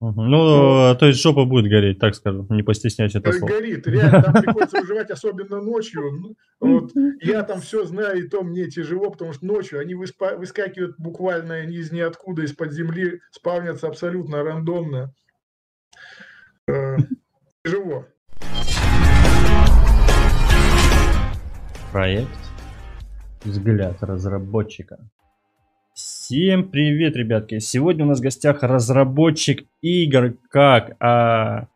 Угу. Ну, то есть жопа будет гореть, так скажем, не постесняйся это слово. Горит, реально, там приходится выживать, особенно ночью. Ну, вот, я там все знаю, и то мне тяжело, потому что ночью они выскакивают буквально из ниоткуда, из-под земли, спавнятся абсолютно рандомно. Э, тяжело. Проект «Взгляд разработчика». Всем привет, ребятки! Сегодня у нас в гостях разработчик игр как uh,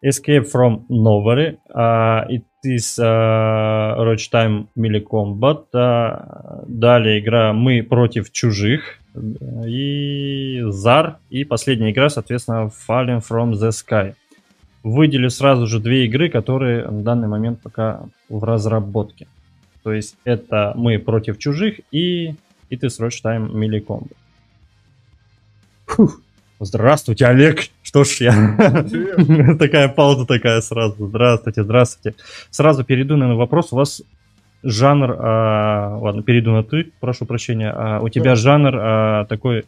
Escape from Nowhere, uh, It is uh, Roach Time Melee Combat, uh, далее игра Мы против чужих и Zar, и последняя игра, соответственно, Falling from the Sky. Выделю сразу же две игры, которые в данный момент пока в разработке. То есть это Мы против чужих и и ты срочь тайм мили Здравствуйте, Олег. Что ж я... такая пауза такая сразу. Здравствуйте, здравствуйте. Сразу перейду на вопрос. У вас жанр... А, ладно, перейду на ты, прошу прощения. А, у тебя жанр а, такой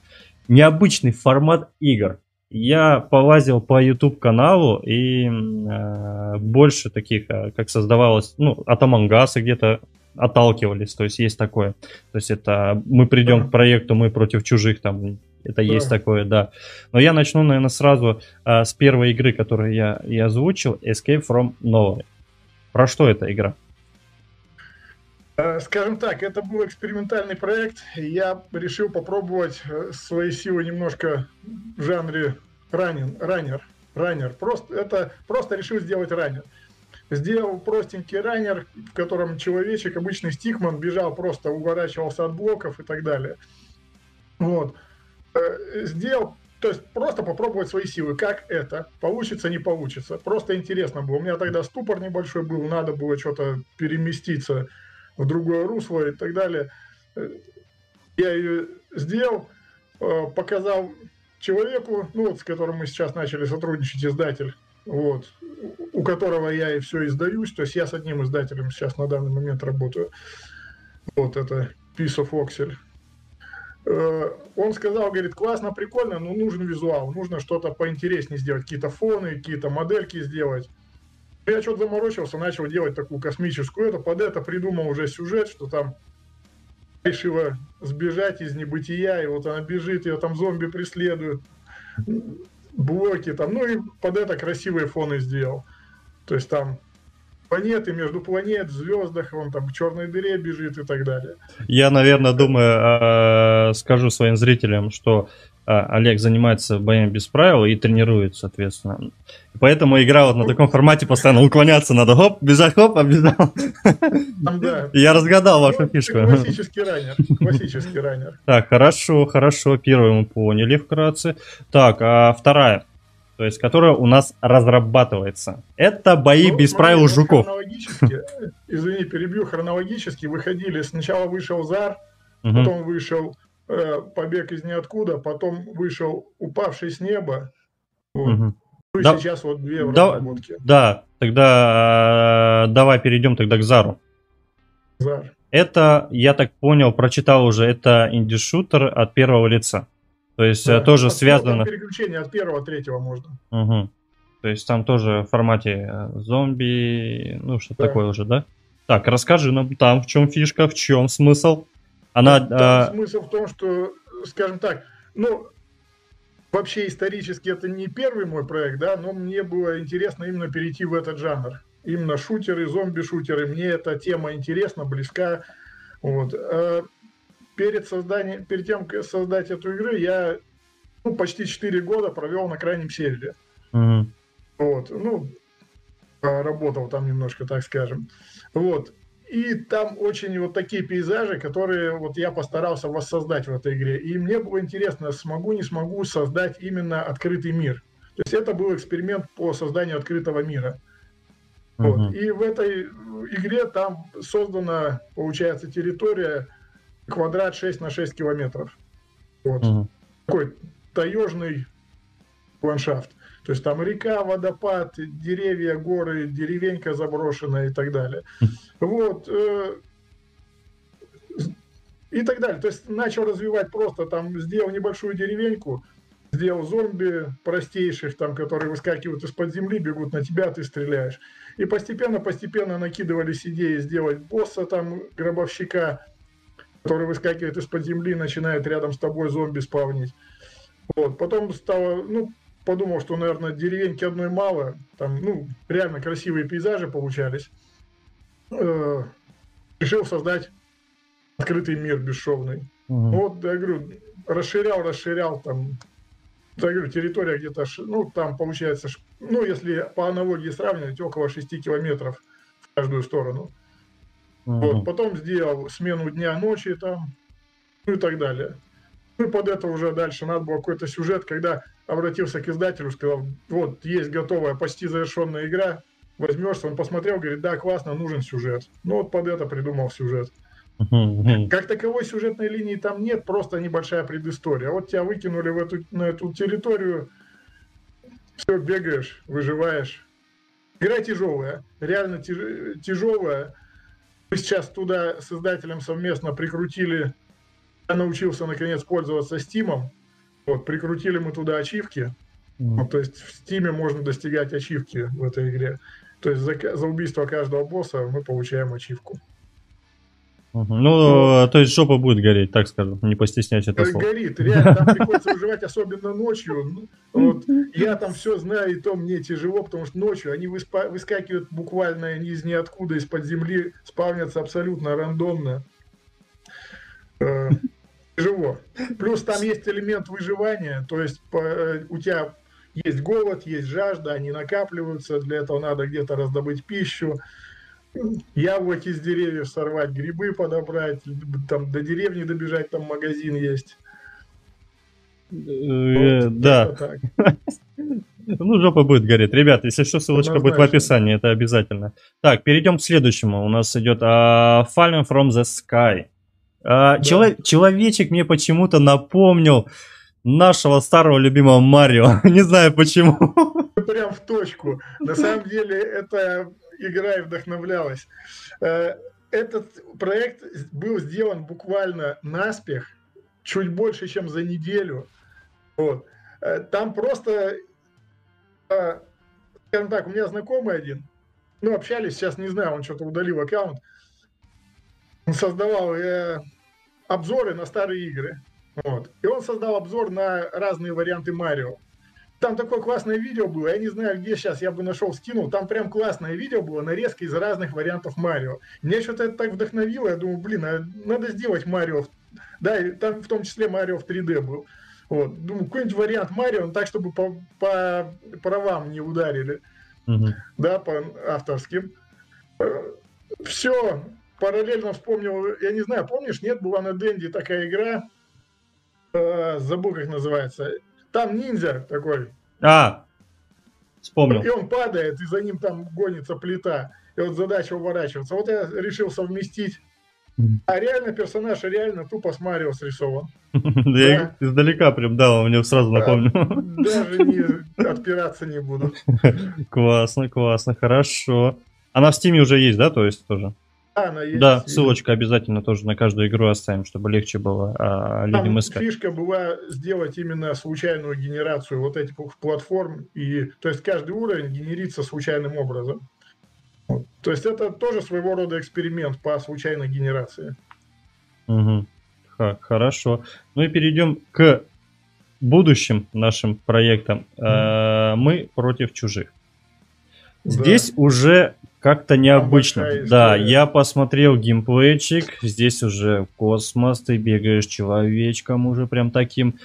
необычный формат игр. Я полазил по YouTube каналу и э, больше таких, как создавалось, ну, от Амангаса где-то отталкивались, то есть есть такое. То есть это мы придем к проекту, мы против чужих, там это есть такое, да. Но я начну, наверное, сразу а, с первой игры, которую я и озвучил, Escape from Nowhere. Про что эта игра? Э, скажем так, это был экспериментальный проект. Я решил попробовать э, свои силы немножко в жанре ранен, раннер. Раннер. Просто, это просто решил сделать раннер сделал простенький раннер, в котором человечек, обычный стикман, бежал, просто уворачивался от блоков и так далее. Вот. Э, сделал, то есть просто попробовать свои силы. Как это? Получится, не получится. Просто интересно было. У меня тогда ступор небольшой был, надо было что-то переместиться в другое русло и так далее. Э, я ее сделал, э, показал человеку, ну вот с которым мы сейчас начали сотрудничать, издатель, вот, у которого я и все издаюсь. То есть я с одним издателем сейчас на данный момент работаю. Вот это Piece of Oxel. Э, он сказал, говорит, классно, прикольно, но нужен визуал, нужно что-то поинтереснее сделать, какие-то фоны, какие-то модельки сделать. Я что-то заморочился, начал делать такую космическую, это под это придумал уже сюжет, что там решила сбежать из небытия, и вот она бежит, ее там зомби преследуют блоки там, ну и под это красивые фоны сделал. То есть там планеты между планет, звездах, он там к черной дыре бежит и так далее. Я, наверное, думаю, э, скажу своим зрителям, что Олег занимается боем без правил и тренирует, соответственно. Поэтому игра вот на таком формате постоянно уклоняться надо. Хоп, бежать, хоп, оббежал. Да. Я разгадал вашу ну, фишку. Классический раннер. Классический раннер. Так, хорошо, хорошо. Первую мы поняли вкратце. Так, а вторая то есть которая у нас разрабатывается. Это бои ну, без смотри, правил жуков. Хронологически, извини, перебью, хронологически выходили. Сначала вышел Зар, потом вышел Э, побег из ниоткуда, потом вышел упавший с неба. Вот. Угу. Ну да, сейчас вот две да. Да, тогда э, давай перейдем тогда к Зару. Зар. Это, я так понял, прочитал уже, это инди-шутер от первого лица. То есть э, да, тоже от, связано... Переключение от первого, третьего можно. Угу. То есть там тоже в формате зомби, ну что да. такое уже, да? Так, расскажи нам там, в чем фишка, в чем смысл. Она, Там а... смысл в том, что, скажем так, ну, вообще исторически это не первый мой проект, да, но мне было интересно именно перейти в этот жанр. Именно шутеры, зомби-шутеры, мне эта тема интересна, близка. Вот. А перед, созданием, перед тем, как создать эту игру, я ну, почти 4 года провел на крайнем севере. Mm-hmm. Вот, ну, работал там немножко, так скажем. Вот. И там очень вот такие пейзажи, которые вот я постарался воссоздать в этой игре. И мне было интересно, смогу, не смогу создать именно открытый мир. То есть это был эксперимент по созданию открытого мира. Uh-huh. Вот. И в этой игре там создана, получается, территория квадрат 6 на 6 километров. Вот. Uh-huh. Такой таежный ландшафт. То есть там река, водопад, деревья, горы, деревенька заброшенная и так далее. Вот. Э, и так далее. То есть начал развивать просто там, сделал небольшую деревеньку, сделал зомби простейших, там, которые выскакивают из-под земли, бегут на тебя, ты стреляешь. И постепенно-постепенно накидывались идеи сделать босса, там, гробовщика, который выскакивает из-под земли начинает рядом с тобой зомби спавнить. Вот. Потом стало, ну, подумал, что, наверное, деревеньки одной мало, там, ну, реально красивые пейзажи получались. Э, решил создать открытый мир бесшовный. Угу. Вот, я говорю, расширял, расширял, там, я говорю, территория где-то, ну, там получается, ну, если по аналогии сравнивать, около 6 километров в каждую сторону. Угу. Вот, потом сделал смену дня-ночи там, ну и так далее. Ну и под это уже дальше надо было какой-то сюжет, когда обратился к издателю, сказал, вот, есть готовая, почти завершенная игра, возьмешься, он посмотрел, говорит, да, классно, нужен сюжет. Ну вот под это придумал сюжет. Как таковой сюжетной линии там нет, просто небольшая предыстория. Вот тебя выкинули в эту, на эту территорию, все, бегаешь, выживаешь. Игра тяжелая, реально тяж, тяжелая. Мы сейчас туда с издателем совместно прикрутили, я научился наконец пользоваться Стимом, вот, прикрутили мы туда ачивки, mm. вот, то есть в Стиме можно достигать ачивки в этой игре. То есть за, за убийство каждого босса мы получаем ачивку. Угу. Ну, то есть жопа будет гореть, так скажем, не постеснять это слово. Горит, реально, там приходится выживать, особенно ночью. Вот, я там все знаю, и то мне тяжело, потому что ночью они выскакивают буквально из ниоткуда, из-под земли, спавнятся абсолютно рандомно. Э, тяжело. Плюс там есть элемент выживания, то есть э, у тебя есть голод, есть жажда, они накапливаются, для этого надо где-то раздобыть пищу яблоки с деревьев сорвать, грибы подобрать, там до деревни добежать, там магазин есть. Э, да. Ну, жопа будет гореть. Ребят, если что, ссылочка будет в описании, это обязательно. Так, перейдем к следующему. У нас идет uh, Falling from the Sky. Uh, да. чело- человечек мне почему-то напомнил нашего старого любимого Марио. Не знаю почему. Прям в точку. На самом деле, это игра и вдохновлялась. Э, этот проект был сделан буквально наспех, чуть больше, чем за неделю. Вот. Э, там просто, э, скажем так, у меня знакомый один, ну, общались, сейчас не знаю, он что-то удалил аккаунт, он создавал э, обзоры на старые игры. Вот. И он создал обзор на разные варианты Марио. Там такое классное видео было, я не знаю, где сейчас, я бы нашел, скинул. Там прям классное видео было, нарезка из разных вариантов Марио. Мне что-то это так вдохновило, я думаю, блин, а надо сделать Марио. Да, и там в том числе Марио в 3D был. Вот. Думаю, какой-нибудь вариант Марио, так, чтобы по, по правам не ударили. Угу. Да, по авторским. Все, параллельно вспомнил, я не знаю, помнишь, нет, была на Денди такая игра, э, забыл, как называется, там ниндзя такой. А, вспомнил. И он падает, и за ним там гонится плита. И вот задача уворачиваться. Вот я решил совместить. А реально персонаж реально тупо с Марио срисован. Я издалека прям, да, он мне сразу напомнил. Даже не отпираться не буду. Классно, классно, хорошо. Она в Стиме уже есть, да, то есть тоже? Да, она есть. Да, ссылочка обязательно тоже на каждую игру оставим, чтобы легче было а, людям искать. Фишка была сделать именно случайную генерацию вот этих платформ. И, то есть каждый уровень генерится случайным образом. Вот. То есть это тоже своего рода эксперимент по случайной генерации. Угу. Х- хорошо. Ну и перейдем к будущим нашим проектам. Mm. Мы против чужих. Здесь да. уже как-то необычно. Да, я посмотрел геймплейчик. Здесь уже космос, ты бегаешь человечком уже прям таким.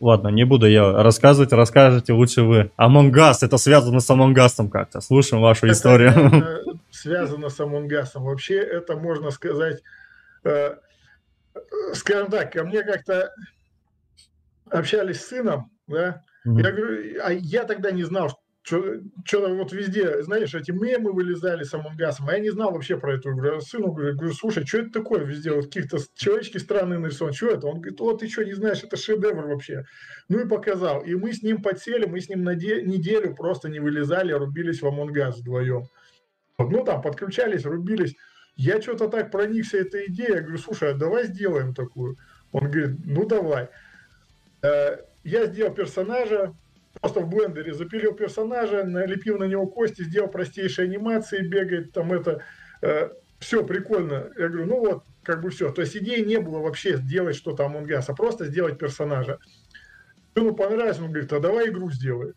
Ладно, не буду я рассказывать, расскажите лучше вы. Among Us, это связано с Among Us как-то. Слушаем вашу это историю. Связано с Among Us. Вообще это можно сказать, э, скажем так, ко мне как-то общались с сыном, да, mm-hmm. я говорю, а я тогда не знал, что-то вот везде, знаешь, эти мемы вылезали с Амонгасом, а я не знал вообще про эту игру. Сыну говорю, слушай, что это такое везде? Вот каких-то человечки странные нарисованы, что это? Он говорит, вот ты что, не знаешь, это шедевр вообще. Ну и показал. И мы с ним подсели, мы с ним на де- неделю просто не вылезали, а рубились в Among Us вдвоем. Ну там подключались, рубились. Я что-то так проникся этой идеей, я говорю, слушай, а давай сделаем такую. Он говорит, ну давай. Э, я сделал персонажа, просто в блендере запилил персонажа, налепил на него кости, сделал простейшие анимации, бегает там это, э, все прикольно. Я говорю, ну вот, как бы все. То есть идеи не было вообще сделать что-то Among Us, а просто сделать персонажа. Ему понравилось, он говорит, а давай игру сделай.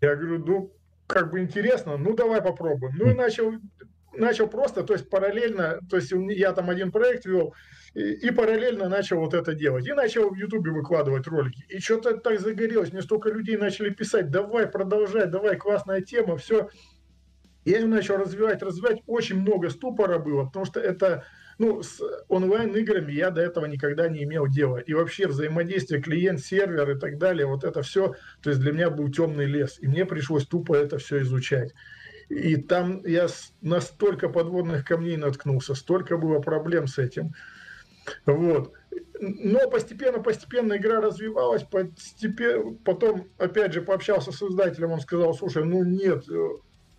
Я говорю, ну, как бы интересно, ну давай попробуем. Ну и начал, начал просто, то есть параллельно, то есть я там один проект вел, и, параллельно начал вот это делать. И начал в Ютубе выкладывать ролики. И что-то так загорелось, мне столько людей начали писать, давай, продолжай, давай, классная тема, все. Я ее начал развивать, развивать. Очень много ступора было, потому что это, ну, с онлайн-играми я до этого никогда не имел дела. И вообще взаимодействие клиент-сервер и так далее, вот это все, то есть для меня был темный лес. И мне пришлось тупо это все изучать. И там я настолько подводных камней наткнулся, столько было проблем с этим. Вот. Но постепенно-постепенно игра развивалась, постепенно, потом, опять же, пообщался с издателем, он сказал, слушай, ну нет,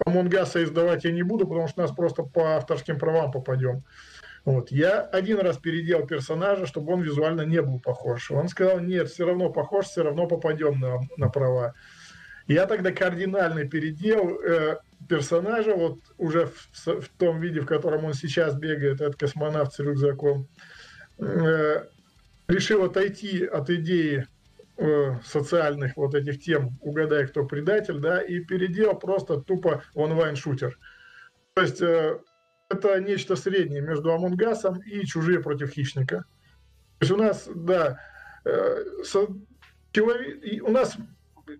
Among Us издавать я не буду, потому что нас просто по авторским правам попадем. Вот. Я один раз переделал персонажа, чтобы он визуально не был похож. Он сказал, нет, все равно похож, все равно попадем на, на права. Я тогда кардинально переделал э, персонажа, вот уже в, в том виде, в котором он сейчас бегает, этот космонавт с рюкзаком. Э, решил отойти от идеи э, социальных вот этих тем, угадай, кто предатель, да, и переделал просто тупо онлайн-шутер. То есть э, это нечто среднее между Амонгасом и Чужие против Хищника. То есть у нас, да, у нас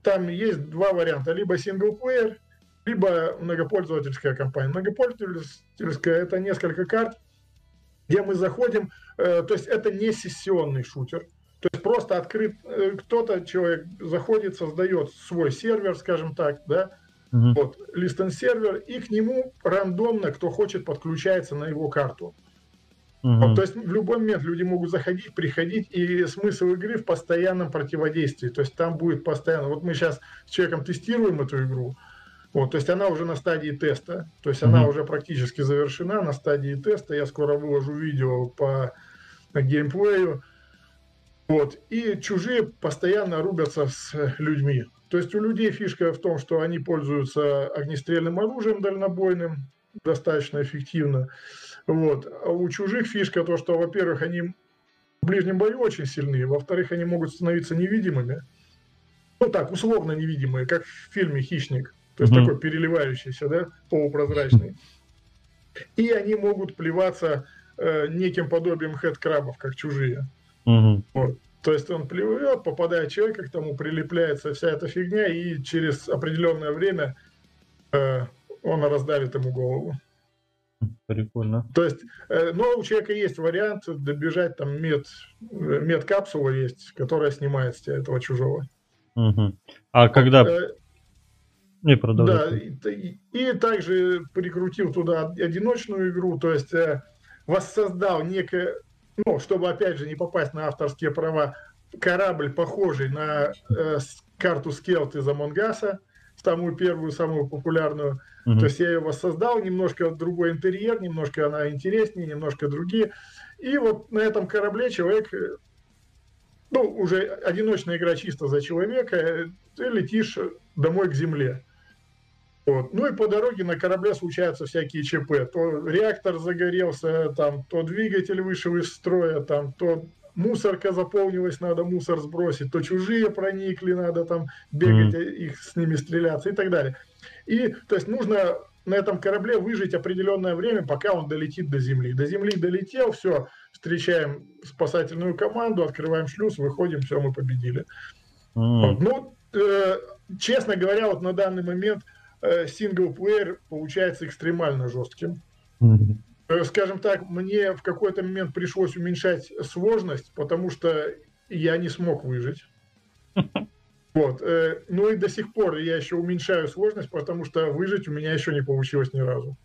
там есть два варианта, либо синглплеер, либо многопользовательская компания. Многопользовательская – это несколько карт, где мы заходим, э, то есть это не сессионный шутер, то есть просто открыт, э, кто-то, человек заходит, создает свой сервер, скажем так, да, uh-huh. вот, листен сервер, и к нему рандомно, кто хочет, подключается на его карту. Uh-huh. Вот, то есть в любой момент люди могут заходить, приходить, и смысл игры в постоянном противодействии. То есть там будет постоянно. Вот мы сейчас с человеком тестируем эту игру, вот, то есть она уже на стадии теста, то есть mm-hmm. она уже практически завершена на стадии теста. Я скоро выложу видео по геймплею. Вот. И чужие постоянно рубятся с людьми. То есть у людей фишка в том, что они пользуются огнестрельным оружием дальнобойным достаточно эффективно. Вот. А у чужих фишка то, что, во-первых, они в ближнем бою очень сильные, во-вторых, они могут становиться невидимыми. Ну так, условно невидимые, как в фильме «Хищник». То есть mm-hmm. такой переливающийся, да, полупрозрачный. И они могут плеваться э, неким подобием хед-крабов, как чужие. Mm-hmm. Вот. То есть он плюет, попадает человека, к тому прилепляется вся эта фигня, и через определенное время э, он раздавит ему голову. Прикольно. То есть, э, но у человека есть вариант добежать, там мед, мед-капсула есть, которая снимает с тебя этого чужого. Угу. А когда... Э, и Да, и, и также прикрутил туда одиночную игру, то есть э, воссоздал некое, ну, чтобы опять же не попасть на авторские права, корабль, похожий на э, карту Скелт из Амонгаса, самую первую, самую популярную. Mm-hmm. То есть я ее воссоздал, немножко другой интерьер, немножко она интереснее, немножко другие. И вот на этом корабле человек, э, ну, уже одиночная игра чисто за человека, э, ты летишь домой к земле. Вот. Ну и по дороге на корабле случаются всякие ЧП. То реактор загорелся, там, то двигатель вышел из строя, там, то мусорка заполнилась, надо мусор сбросить, то чужие проникли, надо там бегать, mm. их с ними стреляться и так далее. И, то есть, нужно на этом корабле выжить определенное время, пока он долетит до земли. До земли долетел, все, встречаем спасательную команду, открываем шлюз, выходим, все, мы победили. Mm. Вот. Ну, э, честно говоря, вот на данный момент синглплеер получается экстремально жестким. Mm-hmm. Скажем так, мне в какой-то момент пришлось уменьшать сложность, потому что я не смог выжить. Вот. Э, ну и до сих пор я еще уменьшаю сложность, потому что выжить у меня еще не получилось ни разу.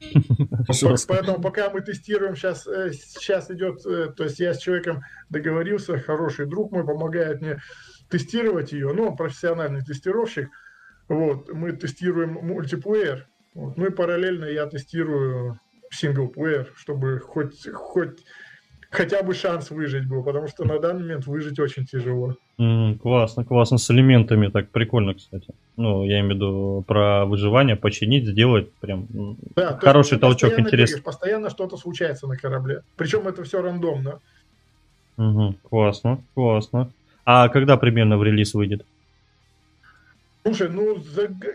Поэтому пока мы тестируем, сейчас, сейчас идет, то есть я с человеком договорился, хороший друг мой помогает мне тестировать ее, ну, он профессиональный тестировщик, вот, мы тестируем мультиплеер, вот, ну и параллельно я тестирую синглплеер, чтобы хоть, хоть хотя бы шанс выжить был, потому что на данный момент выжить очень тяжело. М, классно, классно. С элементами так прикольно, кстати. Ну, я имею в виду про выживание, починить, сделать прям Да, то хороший ты толчок, интересно. бегаешь, постоянно что-то случается на корабле. Причем это все рандомно. Мгм, классно, классно. А когда примерно в релиз выйдет? Слушай, ну,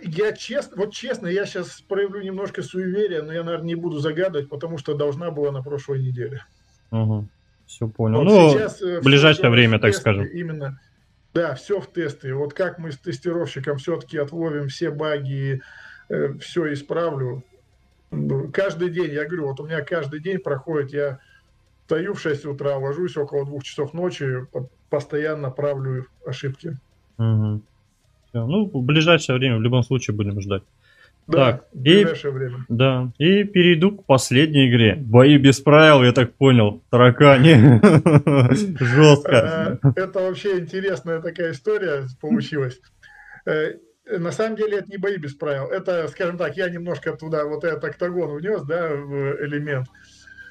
я честно, вот честно, я сейчас проявлю немножко суеверия, но я, наверное, не буду загадывать, потому что должна была на прошлой неделе. Все понял. Вот ну, сейчас, э, в ближайшее время, так тесты скажем. Именно. Да, все в тесты. Вот как мы с тестировщиком все-таки отловим все баги, все исправлю. Ну, Каждый день, я говорю, вот у меня каждый день проходит, я встаю в 6 утра, ложусь около двух часов ночи, по- постоянно правлю ошибки. Мгм. Всё. Ну, в ближайшее время в любом случае будем ждать. Да, Так, в и- ближайшее время. Да, и перейду к последней игре. Бои без правил, я так понял. Таракани. Жестко. Э, Это вообще интересная такая история получилась. Э, На самом деле это не бои без правил. Это, скажем так, я немножко туда вот этот октагон внес, да, в элемент.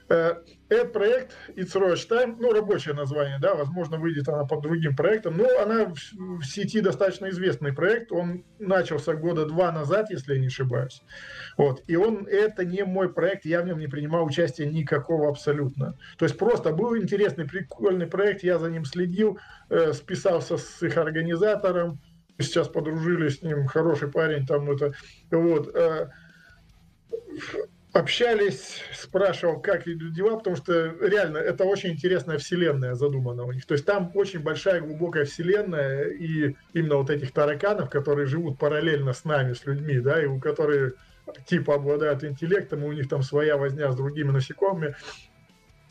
Этот проект It's Rush Time, ну, рабочее название, да, возможно, выйдет она под другим проектом, но она в в сети достаточно известный проект, он начался года два назад, если я не ошибаюсь. Вот. И он, это не мой проект, я в нем не принимал участия никакого абсолютно. То есть просто был интересный, прикольный проект, я за ним следил, э, списался с их организатором, сейчас подружились с ним, хороший парень там это, вот. э, общались, спрашивал, как идут дела, потому что реально это очень интересная вселенная задумана у них. То есть там очень большая глубокая вселенная и именно вот этих тараканов, которые живут параллельно с нами, с людьми, да, и у которых типа обладают интеллектом, и у них там своя возня с другими насекомыми.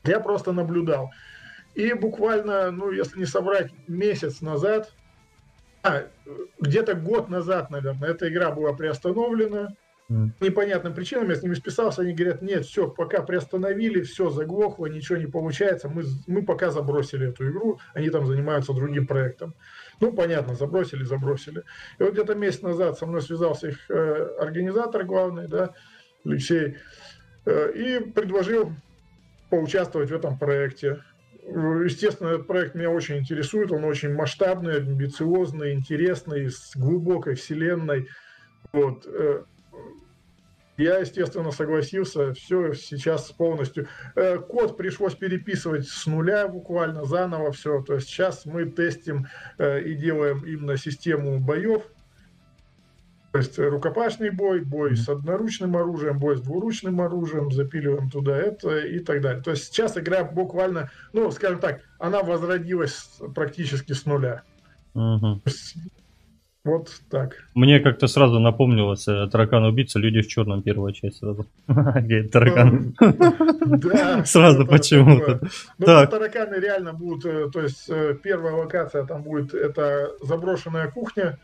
Я просто наблюдал. И буквально, ну, если не соврать, месяц назад, а, где-то год назад, наверное, эта игра была приостановлена, М. непонятным причинам, я с ними списался, они говорят, нет, все, пока приостановили, все заглохло, ничего не получается, мы, мы пока забросили эту игру, они там занимаются другим проектом. Ну, понятно, забросили, забросили. И вот где-то месяц назад со мной связался их э, организатор главный, да, Алексей, э, и предложил поучаствовать в этом проекте. Э, Естественно, этот проект меня очень интересует, он очень масштабный, амбициозный, интересный, с глубокой вселенной. Вот. Я, естественно, согласился. Все сейчас полностью. Э, Код пришлось переписывать с нуля буквально, заново все. То есть сейчас мы тестим э, и делаем именно систему боев. То есть рукопашный бой, бой с одноручным оружием, бой с двуручным оружием, запиливаем туда это и так далее. То есть сейчас игра буквально, ну, скажем так, она возродилась практически с нуля. То есть Вот так. Мне как-то сразу напомнилось э, таракан-убийца, люди в черном первая часть сразу. Где таракан? Да. Сразу почему-то. Ну, тараканы реально будут, э, то есть э, первая локация там будет, это заброшенная кухня,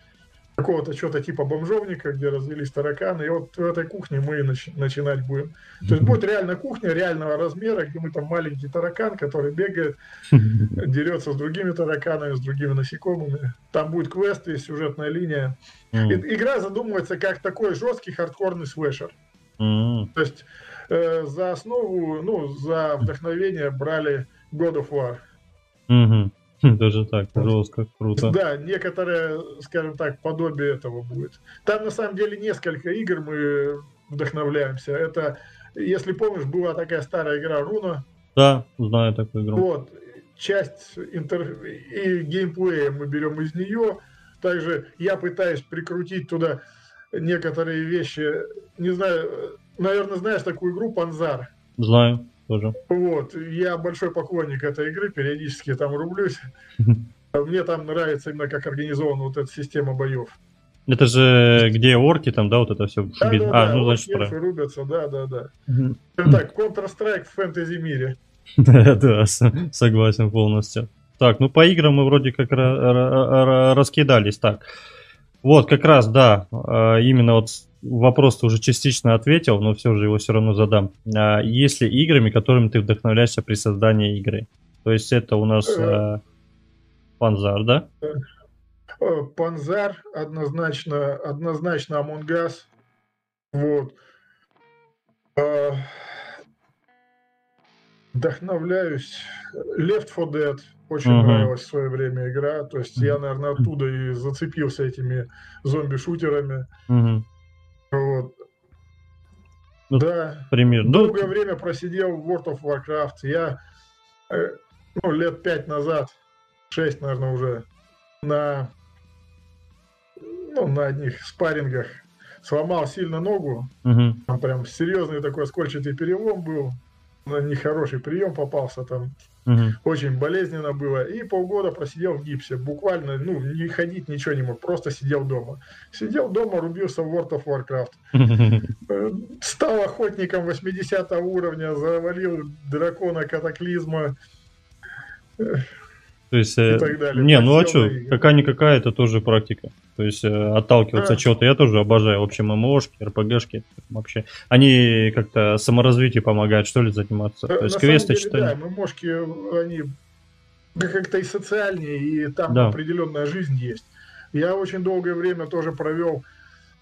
какого-то что-то типа бомжовника, где развелись тараканы, и вот в этой кухне мы нач- начинать будем. То есть будет реально кухня реального размера, где мы там маленький таракан, который бегает, дерется с другими тараканами, с другими насекомыми. Там будет квесты, сюжетная линия. М, И- Игра задумывается как такой жесткий хардкорный слэшер. м, То есть э, за основу, ну, за вдохновение брали God of War. мгм. Даже так, жестко, круто. Да, некоторое, скажем так, подобие этого будет. Там на самом деле несколько игр мы вдохновляемся. Это, если помнишь, была такая старая игра Руна. Да, знаю такую игру. Вот, часть интер... и геймплея мы берем из нее. Также я пытаюсь прикрутить туда некоторые вещи. Не знаю, наверное, знаешь такую игру Панзар. Знаю тоже. Вот, я большой поклонник этой игры, периодически там рублюсь. Мне там нравится именно как организована вот эта система боев. Это же где орки там, да, вот это все. Да, да, А, да, ну, значит, эльфы про. рубятся, да, да, да. Скажем Так, Counter-Strike в фэнтези мире. Да, да, согласен полностью. Так, ну по играм мы вроде как ра- ра- ра- раскидались. Так, вот как раз, да, а, именно вот вопрос уже частично ответил, но все же его все равно задам. А, Есть ли играми, которыми ты вдохновляешься при создании игры? То есть это у нас а, Панзар, да? Э, Панзар однозначно, однозначно Among Us. Вот. Э, вдохновляюсь. Left 4 Dead очень uh-huh. нравилась в свое время игра. То есть uh-huh. я, наверное, оттуда и зацепился этими зомби-шутерами. Uh-huh. Ну, да. Пример. Долгое ну... время просидел в World of Warcraft. Я э, ну, лет пять назад, шесть, наверное, уже на, ну, на одних спаррингах сломал сильно ногу. Угу. Там прям серьезный такой скольчатый перелом был. На нехороший прием попался там. Угу. Очень болезненно было. И полгода просидел в гипсе. Буквально, ну, не ходить ничего не мог. Просто сидел дома. Сидел дома, рубился в World of Warcraft. Стал охотником 80 уровня, завалил дракона катаклизма. То есть, э, не, ну а что, какая-никакая, это тоже практика. То есть э, отталкиваться от чего-то я тоже обожаю. В общем, ММОшки, РПГшки вообще. Они как-то саморазвитию помогают, что ли, заниматься. То есть квесты читать. Да, ММОшки, они как-то и социальнее, и там да. определенная жизнь есть. Я очень долгое время тоже провел,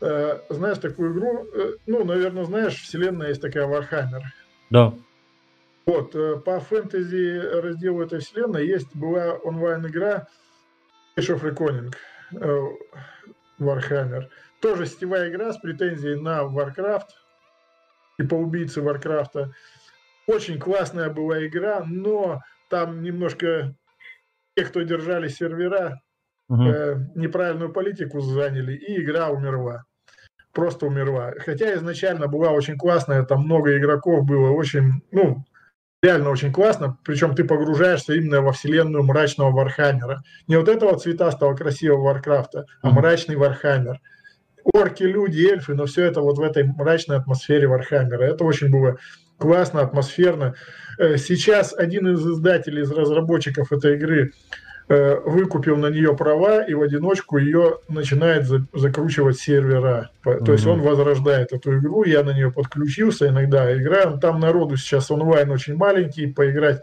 э, знаешь, такую игру, э, ну, наверное, знаешь, вселенная есть такая Warhammer. Да. Вот, э, по фэнтези разделу этой вселенной есть была онлайн-игра Age of Reckoning, э, Warhammer. Тоже сетевая игра с претензией на Warcraft и по убийце Warcraft. Очень классная была игра, но там немножко те, кто держали сервера, угу. э, неправильную политику заняли, и игра умерла. Просто умерла. Хотя изначально была очень классная, там много игроков было, очень, ну, реально очень классно, причем ты погружаешься именно во вселенную мрачного Вархаммера. Не вот этого цветастого красивого Варкрафта, а мрачный Вархаммер. Орки, люди, эльфы, но все это вот в этой мрачной атмосфере Вархаммера. Это очень было классно, атмосферно. Э, сейчас один из издателей, из разработчиков этой игры выкупил на нее права и в одиночку ее начинает за, закручивать сервера. То mm-hmm. есть он возрождает эту игру, я на нее подключился, иногда играю. Там народу сейчас онлайн очень маленький, поиграть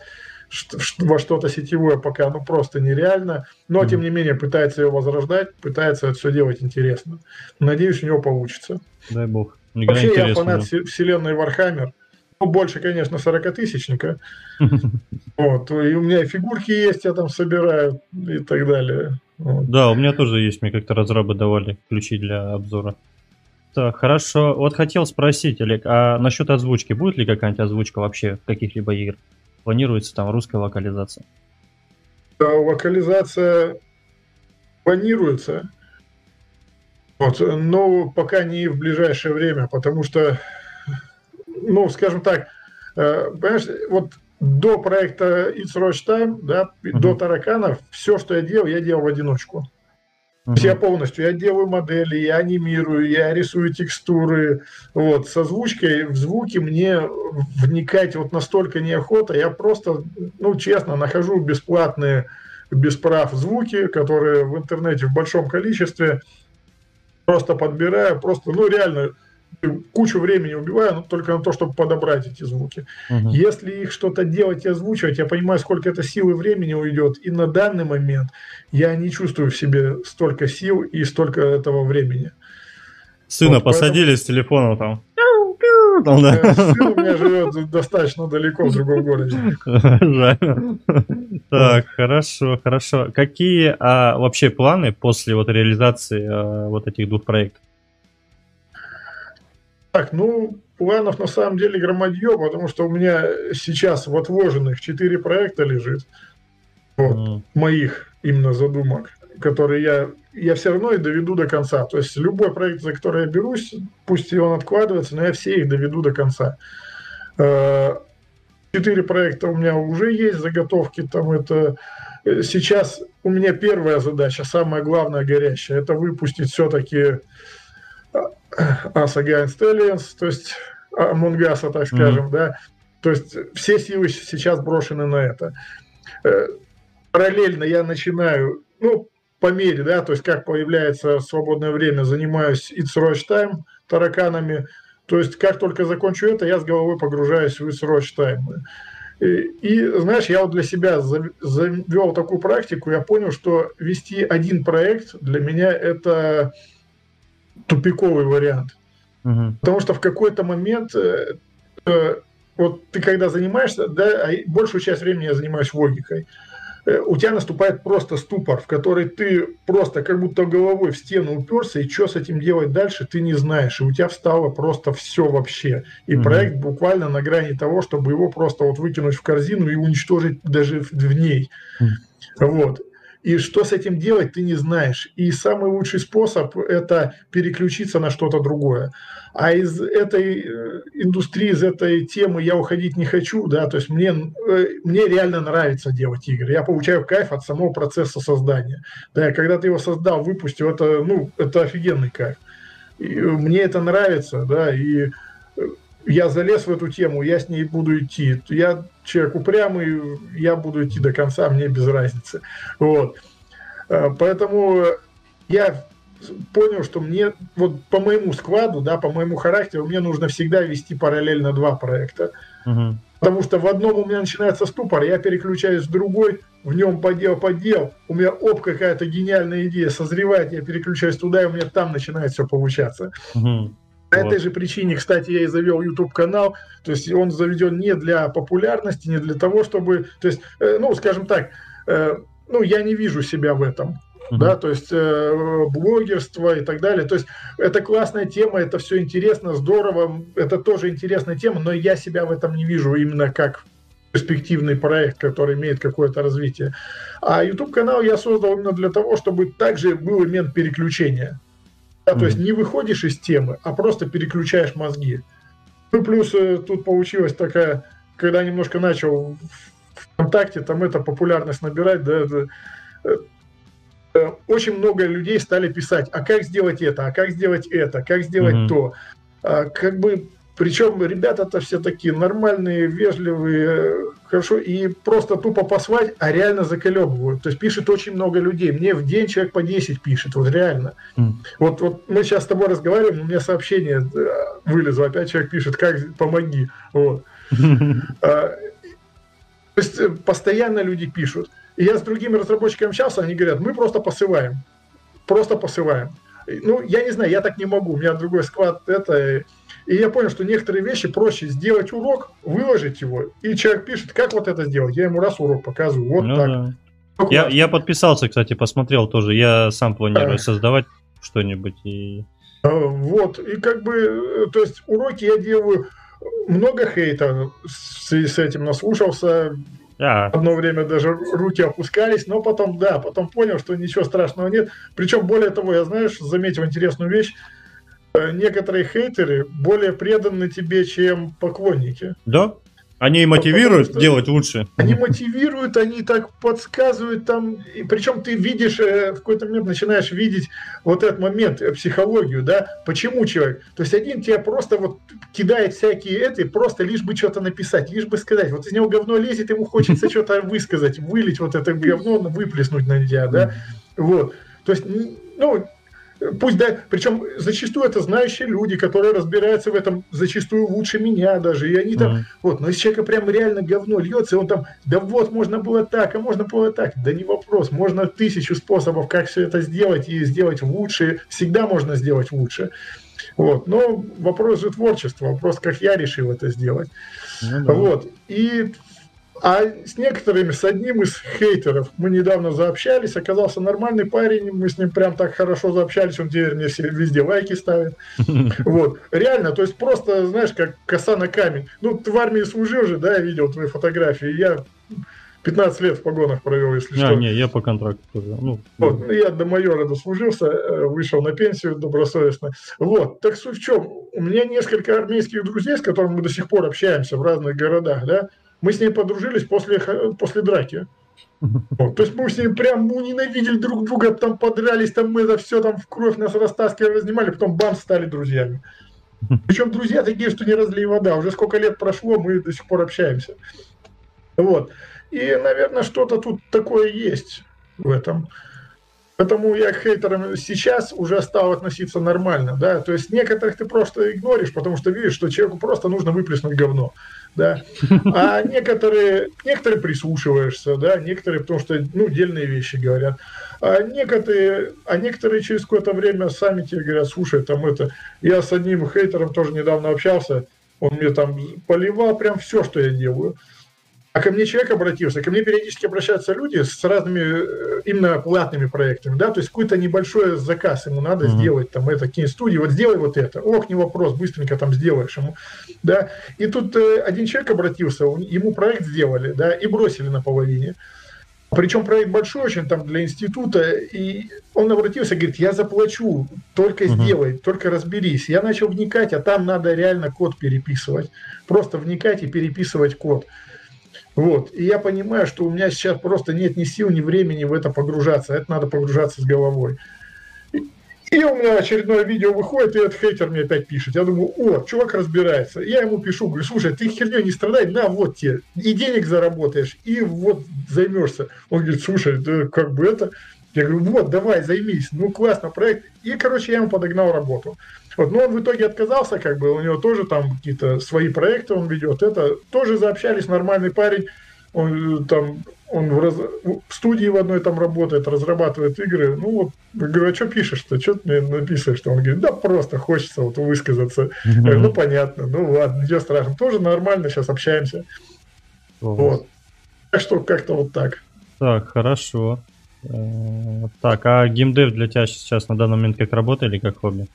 во что-то сетевое пока ну просто нереально, но mm-hmm. тем не менее пытается ее возрождать, пытается это все делать интересно. Надеюсь, у него получится. Дай бог. Вообще я фанат вселенной Warhammer. Ну, больше, конечно, 40-тысячника. Вот. И у меня фигурки есть, я там собираю и так далее. Вот. Да, у меня тоже есть, мне как-то разрабы давали ключи для обзора. Так, хорошо. Вот хотел спросить, Олег, а насчет озвучки, будет ли какая-нибудь озвучка вообще в каких-либо игр? Планируется там русская локализация? Да, локализация планируется. Вот, но пока не в ближайшее время, потому что, ну, скажем так, э, понимаешь, вот до проекта It's Rush Time, да, uh-huh. до тараканов, все, что я делал, я делал в одиночку. Uh-huh. Все полностью. Я делаю модели, я анимирую, я рисую текстуры. Вот. С озвучкой в звуки мне вникать вот настолько неохота. Я просто, ну, честно, нахожу бесплатные, без прав звуки, которые в интернете в большом количестве. Просто подбираю, просто, ну, реально, кучу времени убиваю но только на то, чтобы подобрать эти звуки. Угу. Если их что-то делать и озвучивать, я понимаю, сколько это сил и времени уйдет. И на данный момент я не чувствую в себе столько сил и столько этого времени. Сына вот, посадили поэтому... с телефона там. Там, да. Сын у меня живет достаточно далеко в другом городе. Так, хорошо, хорошо. Какие а, вообще планы после вот реализации а, вот этих двух проектов? Так, ну, планов на самом деле громадье, потому что у меня сейчас в отложенных четыре проекта лежит. Вот, mm. моих именно задумок, которые я, я все равно и доведу до конца. То есть любой проект, за который я берусь, пусть и он откладывается, но я все их доведу до конца. Э, четыре проекта у меня уже есть, заготовки там это... Э, сейчас у меня первая задача, самая главная горящая, это выпустить все-таки Asa Against Aliens, то есть Among Us, так скажем, mm-hmm. да. То есть все силы сейчас брошены на это. Э, параллельно я начинаю, ну, по мере, да, то есть как появляется свободное время, занимаюсь It's Rush Time тараканами. То есть как только закончу это, я с головой погружаюсь в It's Rush Time. И, и знаешь, я вот для себя завел такую практику, я понял, что вести один проект для меня это тупиковый вариант. Угу. Потому что в какой-то момент э, э, вот ты когда занимаешься, да, а большую часть времени я занимаюсь логикой, Э, у тебя наступает просто ступор, в который ты просто как будто головой в стену уперся, и что с этим делать дальше, ты не знаешь. И у тебя встало просто все вообще. И mm-hmm. проект буквально на грани того, чтобы его просто вот выкинуть в корзину и уничтожить даже в ней. Mm-hmm. Вот. И что с этим делать, ты не знаешь. И самый лучший способ – это переключиться на что-то другое. А из этой э, индустрии, из этой темы я уходить не хочу, да, то есть мне, э, мне реально нравится делать игры. Я получаю кайф от самого процесса создания. Да, когда ты его создал, выпустил, это, ну, это офигенный кайф. И мне это нравится, да, и я залез в эту тему, я с ней буду идти. Я человек упрямый, я буду идти до конца, мне без разницы. Вот. Э, поэтому я понял, что мне, вот по моему складу, да, по моему характеру, мне нужно всегда вести параллельно два проекта. Угу. Потому что в одном у меня начинается ступор, я переключаюсь в другой, в нем подел, подел, у меня оп, какая-то гениальная идея созревает, я переключаюсь туда, и у меня там начинает все получаться. Угу. По вот. этой же причине, кстати, я и завел YouTube канал. То есть он заведен не для популярности, не для того, чтобы, то есть, э, ну, скажем так, э, ну, я не вижу себя в этом. Uh-huh. Да, то есть э, блогерство и так далее. То есть это классная тема, это все интересно, здорово, это тоже интересная тема, но я себя в этом не вижу именно как перспективный проект, который имеет какое-то развитие. А YouTube канал я создал именно для того, чтобы также был элемент переключения. Да, mm-hmm. То есть не выходишь из темы, а просто переключаешь мозги. Ну, плюс э, тут получилась такая, когда немножко начал ВКонтакте, там это популярность набирать, да, это, э, э, очень много людей стали писать, а как сделать это, а как сделать это, как сделать mm-hmm. то. А, как бы причем ребята-то все такие нормальные, вежливые, хорошо, и просто тупо послать, а реально заколебывают. То есть пишет очень много людей. Мне в день человек по 10 пишет, вот реально. Mm. Вот, вот мы сейчас с тобой разговариваем, у меня сообщение э, вылезло, опять человек пишет, как помоги. Вот. А, то есть э, постоянно люди пишут. И я с другими разработчиками общался, они говорят, мы просто посылаем. Просто посылаем. Ну, я не знаю, я так не могу, у меня другой склад это, и я понял, что некоторые вещи проще сделать урок, выложить его, и человек пишет, как вот это сделать. Я ему раз урок показываю, вот ну, так. Да. Я, я подписался, кстати, посмотрел тоже. Я сам планирую а. создавать что-нибудь. И... А, вот, и как бы, э, то есть уроки я делаю, много хейта в связи с этим наслушался. А. Одно время даже руки опускались, но потом, да, потом понял, что ничего страшного нет. Причем, более того, я, знаешь, заметил интересную вещь. Э, некоторые хейтеры более преданы тебе, чем поклонники. Да? Они мотивируют что делать лучше. Они мотивируют, они так подсказывают там. И причем ты видишь, э, в какой-то момент начинаешь видеть вот этот момент, э, психологию, да, почему человек. То есть один тебя просто вот кидает всякие это, просто лишь бы что-то написать, лишь бы сказать. Вот из него говно лезет, ему хочется что-то высказать, вылить вот это говно, выплеснуть на тебя, да. Вот. То есть, ну, Пусть да, причем зачастую это знающие люди, которые разбираются в этом зачастую лучше меня даже, и они там, mm-hmm. вот, но если человека прям реально говно льется, и он там, да вот, можно было так, а можно было так, да не вопрос, можно тысячу способов, как все это сделать и сделать лучше, всегда можно сделать лучше. Вот. Но вопрос же творчества, вопрос, как я решил это сделать. Ну, да. Вот. И а с некоторыми, с одним из хейтеров мы недавно заобщались, оказался нормальный парень, мы с ним прям так хорошо заобщались, он теперь мне везде лайки ставит. Вот, реально, то есть просто, знаешь, как коса на камень. Ну, ты в армии служил же, да, я видел твои фотографии, я 15 лет в погонах провел, если а, что. не, я по контракту тоже. Ну, вот, ну, я до майора дослужился, э, вышел на пенсию добросовестно. Вот, так суть в чем? У меня несколько армейских друзей, с которыми мы до сих пор общаемся в разных городах, да, мы с ней подружились после, после драки. Вот, то есть мы с ней прям мы ненавидели друг друга, там подрались, там мы это все там в кровь нас растаскивали, разнимали, потом бам, стали друзьями. Причем друзья такие, что не разлей вода. Уже сколько лет прошло, мы до сих пор общаемся. Вот. И, наверное, что-то тут такое есть в этом. Поэтому я к хейтерам сейчас уже стал относиться нормально, да, то есть некоторых ты просто игноришь, потому что видишь, что человеку просто нужно выплеснуть говно, да, а некоторые, некоторые прислушиваешься, да, некоторые, потому что, ну, дельные вещи говорят, а некоторые, а некоторые через какое-то время сами тебе говорят, слушай, там это, я с одним хейтером тоже недавно общался, Он мне там поливал прям все, что я делаю. А ко мне человек обратился, ко мне периодически обращаются люди с разными э, именно платными проектами, да, то есть какой-то небольшой заказ ему надо mm-hmm. сделать, там, это киностудии, вот сделай вот это, ох, не вопрос, быстренько там сделаешь ему, да, и тут э, один человек обратился, ему проект сделали, да, и бросили на половине, причем проект большой очень там для института, и он обратился, говорит, я заплачу, только uh-huh. сделай, только разберись. Я начал вникать, а там надо реально код переписывать, просто вникать и переписывать код. Вот. И я понимаю, что у меня сейчас просто нет ни сил, ни времени в это погружаться. Это надо погружаться с головой. И у меня очередное видео выходит, и этот хейтер мне опять пишет. Я думаю, о, чувак разбирается. Я ему пишу, говорю, слушай, ты херней не страдай, на, вот тебе, и денег заработаешь, и вот займешься. Он говорит, слушай, да как бы это... Я говорю, вот, давай, займись. Ну, классно, проект. И, короче, я ему подогнал работу. Вот, но он в итоге отказался, как бы, у него тоже там какие-то свои проекты он ведет. Это тоже заобщались, нормальный парень. Он э, там, он в, раз... в студии в одной там работает, разрабатывает игры. Ну вот, я говорю, а что пишешь-то? Что ты мне написываешь? Он говорит, да просто хочется вот высказаться. Mm-hmm. говорю, ну понятно, ну ладно, ничего страшного. Тоже нормально, сейчас общаемся. Oh. Вот. Так что как-то вот так. Так, хорошо. Э, так, а геймдев для тебя сейчас на данный момент как работа или как хобби?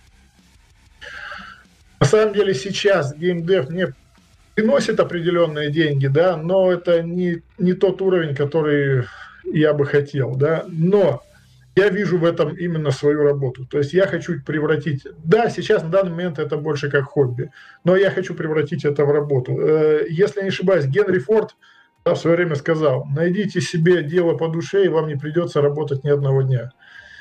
На самом деле сейчас геймдев мне приносит определенные деньги, да, но это не, не тот уровень, который я бы хотел, да, но я вижу в этом именно свою работу. То есть я хочу превратить, да, сейчас на данный момент это больше как хобби, но я хочу превратить это в работу. Э, если не ошибаюсь, Генри Форд в свое время сказал, найдите себе дело по душе, и вам не придется работать ни одного дня.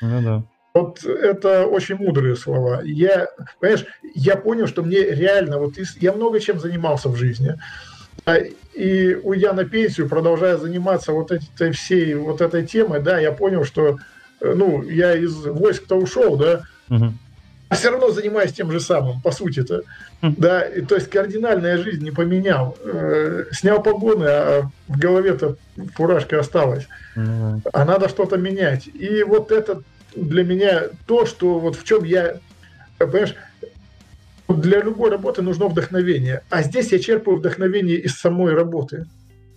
Ну, да. Вот это очень мудрые слова. Я, понимаешь, я понял, что мне реально, вот я много чем занимался в жизни. И уйдя на пенсию, продолжая заниматься вот этой всей вот этой темой, да, я понял, что, ну, я из войск-то ушел, да, угу. а все равно занимаюсь тем же самым, по сути-то, угу. да, и, то есть кардинальная жизнь не поменял. Э, снял погоны, а в голове-то фуражка осталась. Угу. А надо что-то менять. И вот этот для меня то, что вот в чем я, понимаешь, для любой работы нужно вдохновение. А здесь я черпаю вдохновение из самой работы.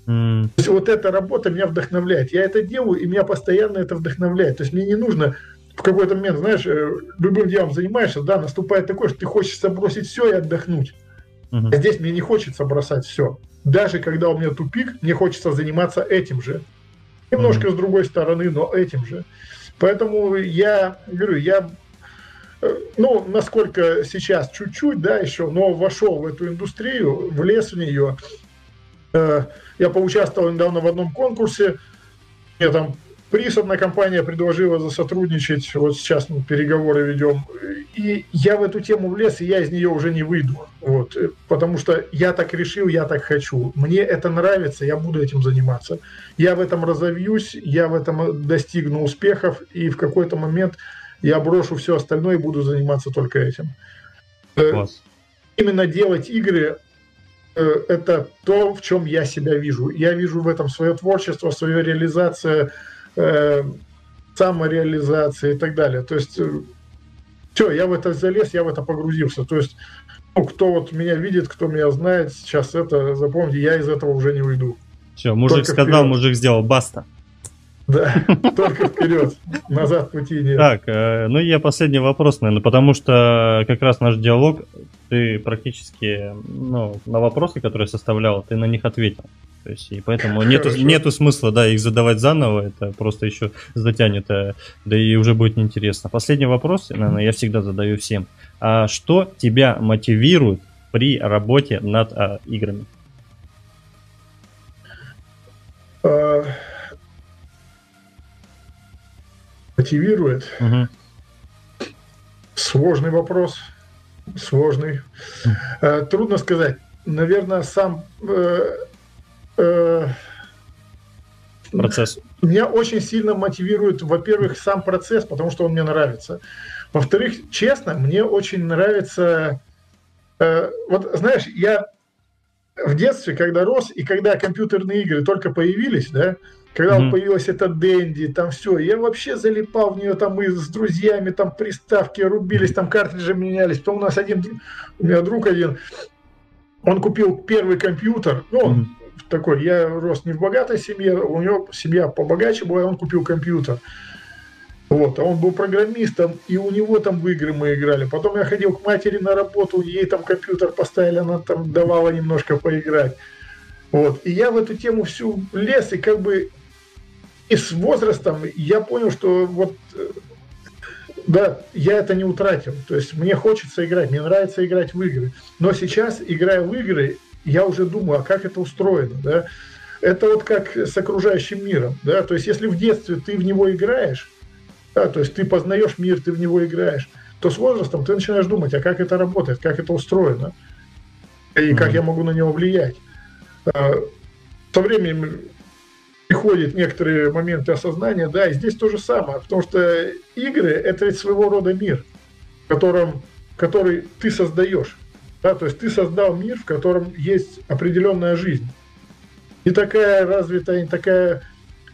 Mm. То есть вот эта работа меня вдохновляет. Я это делаю, и меня постоянно это вдохновляет. То есть мне не нужно в какой-то момент, знаешь, э, любым делом занимаешься, да, наступает такое, что ты хочешь бросить все и отдохнуть. Mm-hmm. А здесь мне не хочется бросать все. Даже когда у меня тупик, мне хочется заниматься этим же. Немножко mm-hmm. с другой стороны, но этим же. Поэтому я говорю, я э, ну, насколько сейчас чуть-чуть, да, еще, но вошел в эту индустрию, влез в нее. Э, я поучаствовал недавно в одном конкурсе, мне там приз одна компания предложила за сотрудничать, вот сейчас мы переговоры ведем, и я в эту тему влез, и я из нее уже не выйду, вот, потому что я так решил, я так хочу, мне это нравится, я буду этим заниматься, я в этом разовьюсь, я в этом достигну успехов, и в какой-то момент я брошу все остальное и буду заниматься только этим. Э, Класс. Именно делать игры э, это то, в чем я себя вижу. Я вижу в этом свое творчество, свою реализацию, э, самореализации и так далее. То есть, э, все, я в это залез, я в это погрузился. То есть, ну, кто вот меня видит, кто меня знает, сейчас это, запомните, я из этого уже не уйду. Все, мужик только сказал, вперед. мужик сделал, баста. Да, только вперед, назад пути нет. Так, э, ну я последний вопрос, наверное, потому что как раз наш диалог, ты практически, ну, на вопросы, которые составлял, ты на них ответил. То есть, и поэтому нету, нету смысла, да, их задавать заново, это просто еще затянет, да и уже будет неинтересно. Последний вопрос, наверное, я всегда задаю всем. А что тебя мотивирует при работе над а, играми? Мотивирует? Угу. Сложный вопрос. Сложный. Угу. Трудно сказать. Наверное, сам э, Э, процесс. Меня очень сильно мотивирует, во-первых, сам процесс, потому что он мне нравится. Во-вторых, честно, мне очень нравится... Э, вот, знаешь, я в детстве, когда рос, и когда компьютерные игры только появились, да, когда mm-hmm. появилась эта Дэнди, там все, я вообще залипал в нее, там мы с друзьями, там приставки рубились, там картриджи менялись. Потом у нас один, у меня друг один, он купил первый компьютер, ну, он mm-hmm. такой, я рос не в богатой семье, у него семья побогаче была, и он купил компьютер. Вот, а он был программистом, и у него там в игры мы играли. Потом я ходил к матери на работу, ей там компьютер поставили, она там давала немножко поиграть. Вот, и я в эту тему всю лез, и как бы и с возрастом я понял, что вот э, да, я это не утратил. То есть мне хочется играть, мне нравится играть в игры. Но сейчас, играя в игры, я уже думаю, а как это устроено, да? Это вот как с окружающим миром, да? То есть если в детстве ты в него играешь, да, то есть ты познаешь мир, ты в него играешь, то с возрастом ты начинаешь думать, а как это работает, как это устроено, и как я могу на него влиять. А, со временем приходят некоторые моменты осознания, да, и здесь то же самое, потому что игры – это ведь своего рода мир, в котором, который ты создаешь. Да, то есть ты создал мир, в котором есть определенная жизнь. Не такая развитая, не такая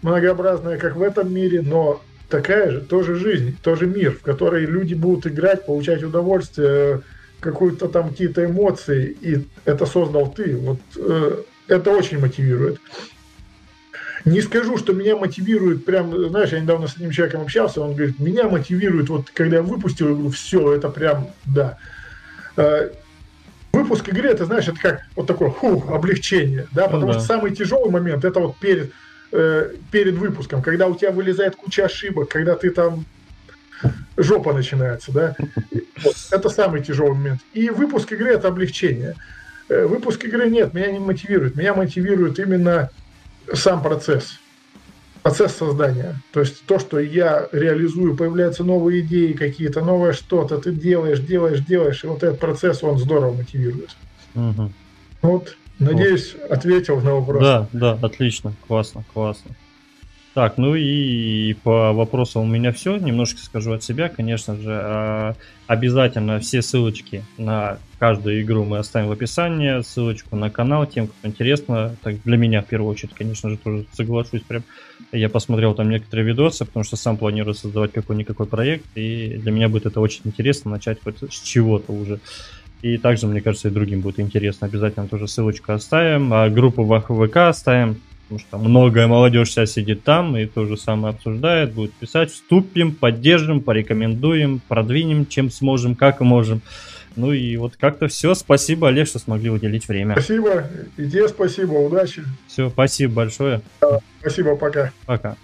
многообразная, как в этом мире, но такая же тоже жизнь, тоже мир, в который люди будут играть, получать удовольствие, какую-то там какие-то эмоции, и это создал ты. Вот э, это очень мотивирует. Не скажу, что меня мотивирует прям, знаешь, я недавно с одним человеком общался, он говорит, меня мотивирует, вот когда я выпустил игру, все, это прям, да. Э, выпуск игры, это, знаешь, это как вот такое, фух, облегчение, да, потому ну, да. что самый тяжелый момент, это вот перед э, перед выпуском, когда у тебя вылезает куча ошибок, когда ты там жопа начинается, да. Вот, это самый тяжелый момент. И выпуск игры это облегчение. Э, выпуск игры нет, меня не мотивирует. Меня мотивирует именно сам процесс. Процесс создания. То есть то, что я реализую, появляются новые идеи какие-то, новое что-то, ты делаешь, делаешь, делаешь, и вот этот процесс, он здорово мотивирует. Угу. Вот Надеюсь, вот. ответил на вопрос. Да, да, отлично, классно, классно. Так, ну и по вопросам у меня все. Немножко скажу от себя, конечно же. А, обязательно все ссылочки на каждую игру мы оставим в описании. Ссылочку на канал тем, кто интересно. Так, для меня, в первую очередь, конечно же, тоже соглашусь. Прям. Я посмотрел там некоторые видосы, потому что сам планирую создавать какой-никакой проект. И для меня будет это очень интересно начать хоть с чего-то уже. И также, мне кажется, и другим будет интересно. Обязательно тоже ссылочку оставим. А группу в ВК оставим, потому что многое молодежь сейчас сидит там и то же самое обсуждает, будет писать. Вступим, поддержим, порекомендуем, продвинем, чем сможем, как можем. Ну и вот как-то все. Спасибо, Олег, что смогли уделить время. Спасибо. И тебе спасибо. Удачи. Все, спасибо большое. Спасибо, пока. Пока.